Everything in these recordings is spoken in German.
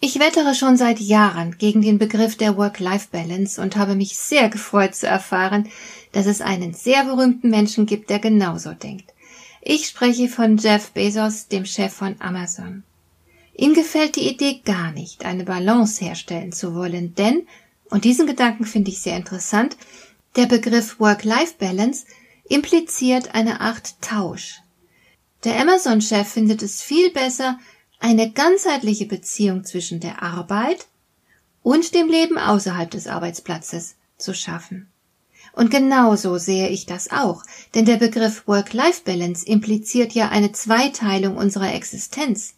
Ich wettere schon seit Jahren gegen den Begriff der Work-Life-Balance und habe mich sehr gefreut zu erfahren, dass es einen sehr berühmten Menschen gibt, der genauso denkt. Ich spreche von Jeff Bezos, dem Chef von Amazon. Ihm gefällt die Idee gar nicht, eine Balance herstellen zu wollen, denn, und diesen Gedanken finde ich sehr interessant, der Begriff Work-Life-Balance impliziert eine Art Tausch. Der Amazon-Chef findet es viel besser, eine ganzheitliche Beziehung zwischen der Arbeit und dem Leben außerhalb des Arbeitsplatzes zu schaffen. Und genauso sehe ich das auch, denn der Begriff Work-Life-Balance impliziert ja eine Zweiteilung unserer Existenz.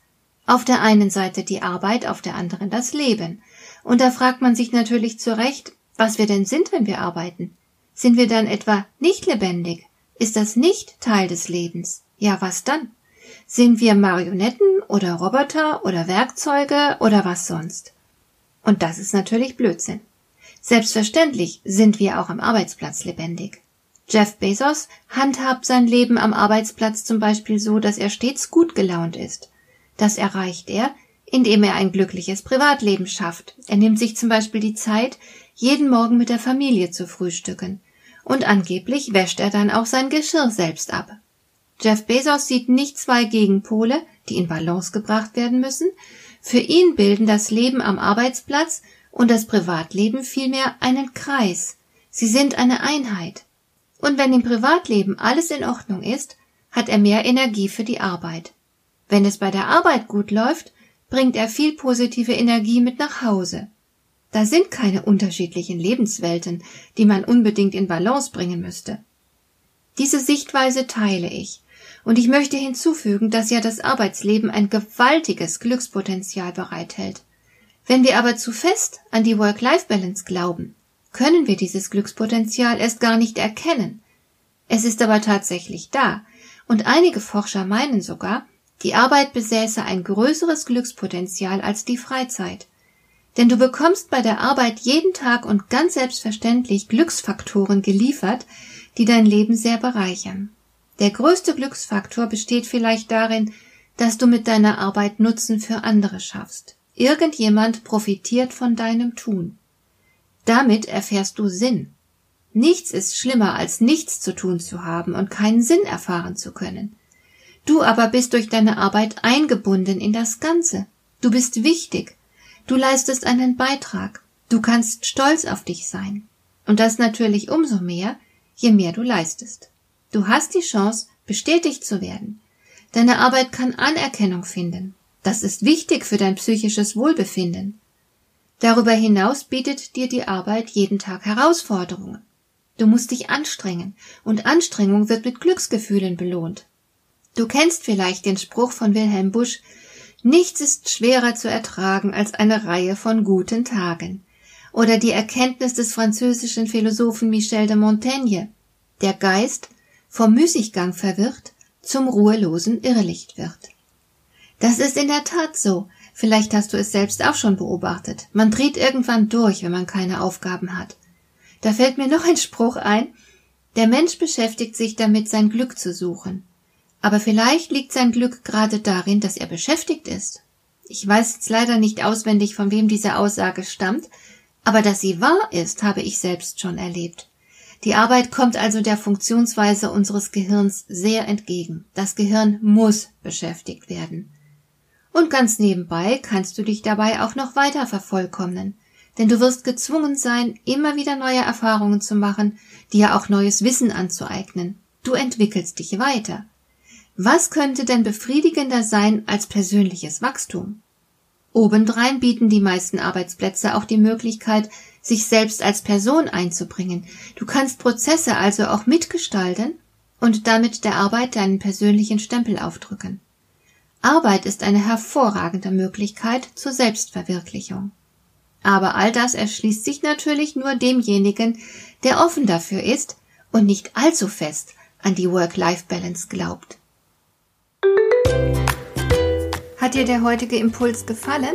Auf der einen Seite die Arbeit, auf der anderen das Leben. Und da fragt man sich natürlich zu Recht, was wir denn sind, wenn wir arbeiten. Sind wir dann etwa nicht lebendig? Ist das nicht Teil des Lebens? Ja, was dann? Sind wir Marionetten oder Roboter oder Werkzeuge oder was sonst? Und das ist natürlich Blödsinn. Selbstverständlich sind wir auch am Arbeitsplatz lebendig. Jeff Bezos handhabt sein Leben am Arbeitsplatz zum Beispiel so, dass er stets gut gelaunt ist. Das erreicht er, indem er ein glückliches Privatleben schafft. Er nimmt sich zum Beispiel die Zeit, jeden Morgen mit der Familie zu frühstücken. Und angeblich wäscht er dann auch sein Geschirr selbst ab. Jeff Bezos sieht nicht zwei Gegenpole, die in Balance gebracht werden müssen. Für ihn bilden das Leben am Arbeitsplatz und das Privatleben vielmehr einen Kreis. Sie sind eine Einheit. Und wenn im Privatleben alles in Ordnung ist, hat er mehr Energie für die Arbeit. Wenn es bei der Arbeit gut läuft, bringt er viel positive Energie mit nach Hause. Da sind keine unterschiedlichen Lebenswelten, die man unbedingt in Balance bringen müsste. Diese Sichtweise teile ich und ich möchte hinzufügen, dass ja das Arbeitsleben ein gewaltiges Glückspotenzial bereithält. Wenn wir aber zu fest an die Work-Life-Balance glauben, können wir dieses Glückspotenzial erst gar nicht erkennen. Es ist aber tatsächlich da, und einige Forscher meinen sogar, die Arbeit besäße ein größeres Glückspotenzial als die Freizeit. Denn du bekommst bei der Arbeit jeden Tag und ganz selbstverständlich Glücksfaktoren geliefert, die dein Leben sehr bereichern. Der größte Glücksfaktor besteht vielleicht darin, dass du mit deiner Arbeit Nutzen für andere schaffst. Irgendjemand profitiert von deinem Tun. Damit erfährst du Sinn. Nichts ist schlimmer, als nichts zu tun zu haben und keinen Sinn erfahren zu können. Du aber bist durch deine Arbeit eingebunden in das Ganze. Du bist wichtig. Du leistest einen Beitrag. Du kannst stolz auf dich sein. Und das natürlich umso mehr, je mehr du leistest. Du hast die Chance, bestätigt zu werden. Deine Arbeit kann Anerkennung finden. Das ist wichtig für dein psychisches Wohlbefinden. Darüber hinaus bietet dir die Arbeit jeden Tag Herausforderungen. Du musst dich anstrengen, und Anstrengung wird mit Glücksgefühlen belohnt. Du kennst vielleicht den Spruch von Wilhelm Busch Nichts ist schwerer zu ertragen als eine Reihe von guten Tagen. Oder die Erkenntnis des französischen Philosophen Michel de Montaigne Der Geist vom Müßiggang verwirrt, zum ruhelosen Irrlicht wird. Das ist in der Tat so. Vielleicht hast du es selbst auch schon beobachtet. Man dreht irgendwann durch, wenn man keine Aufgaben hat. Da fällt mir noch ein Spruch ein. Der Mensch beschäftigt sich damit, sein Glück zu suchen. Aber vielleicht liegt sein Glück gerade darin, dass er beschäftigt ist. Ich weiß jetzt leider nicht auswendig, von wem diese Aussage stammt, aber dass sie wahr ist, habe ich selbst schon erlebt. Die Arbeit kommt also der Funktionsweise unseres Gehirns sehr entgegen. Das Gehirn muss beschäftigt werden. Und ganz nebenbei kannst du dich dabei auch noch weiter vervollkommnen, denn du wirst gezwungen sein, immer wieder neue Erfahrungen zu machen, dir auch neues Wissen anzueignen. Du entwickelst dich weiter. Was könnte denn befriedigender sein als persönliches Wachstum? Obendrein bieten die meisten Arbeitsplätze auch die Möglichkeit, sich selbst als Person einzubringen. Du kannst Prozesse also auch mitgestalten und damit der Arbeit deinen persönlichen Stempel aufdrücken. Arbeit ist eine hervorragende Möglichkeit zur Selbstverwirklichung. Aber all das erschließt sich natürlich nur demjenigen, der offen dafür ist und nicht allzu fest an die Work-Life-Balance glaubt. Hat dir der heutige Impuls gefallen?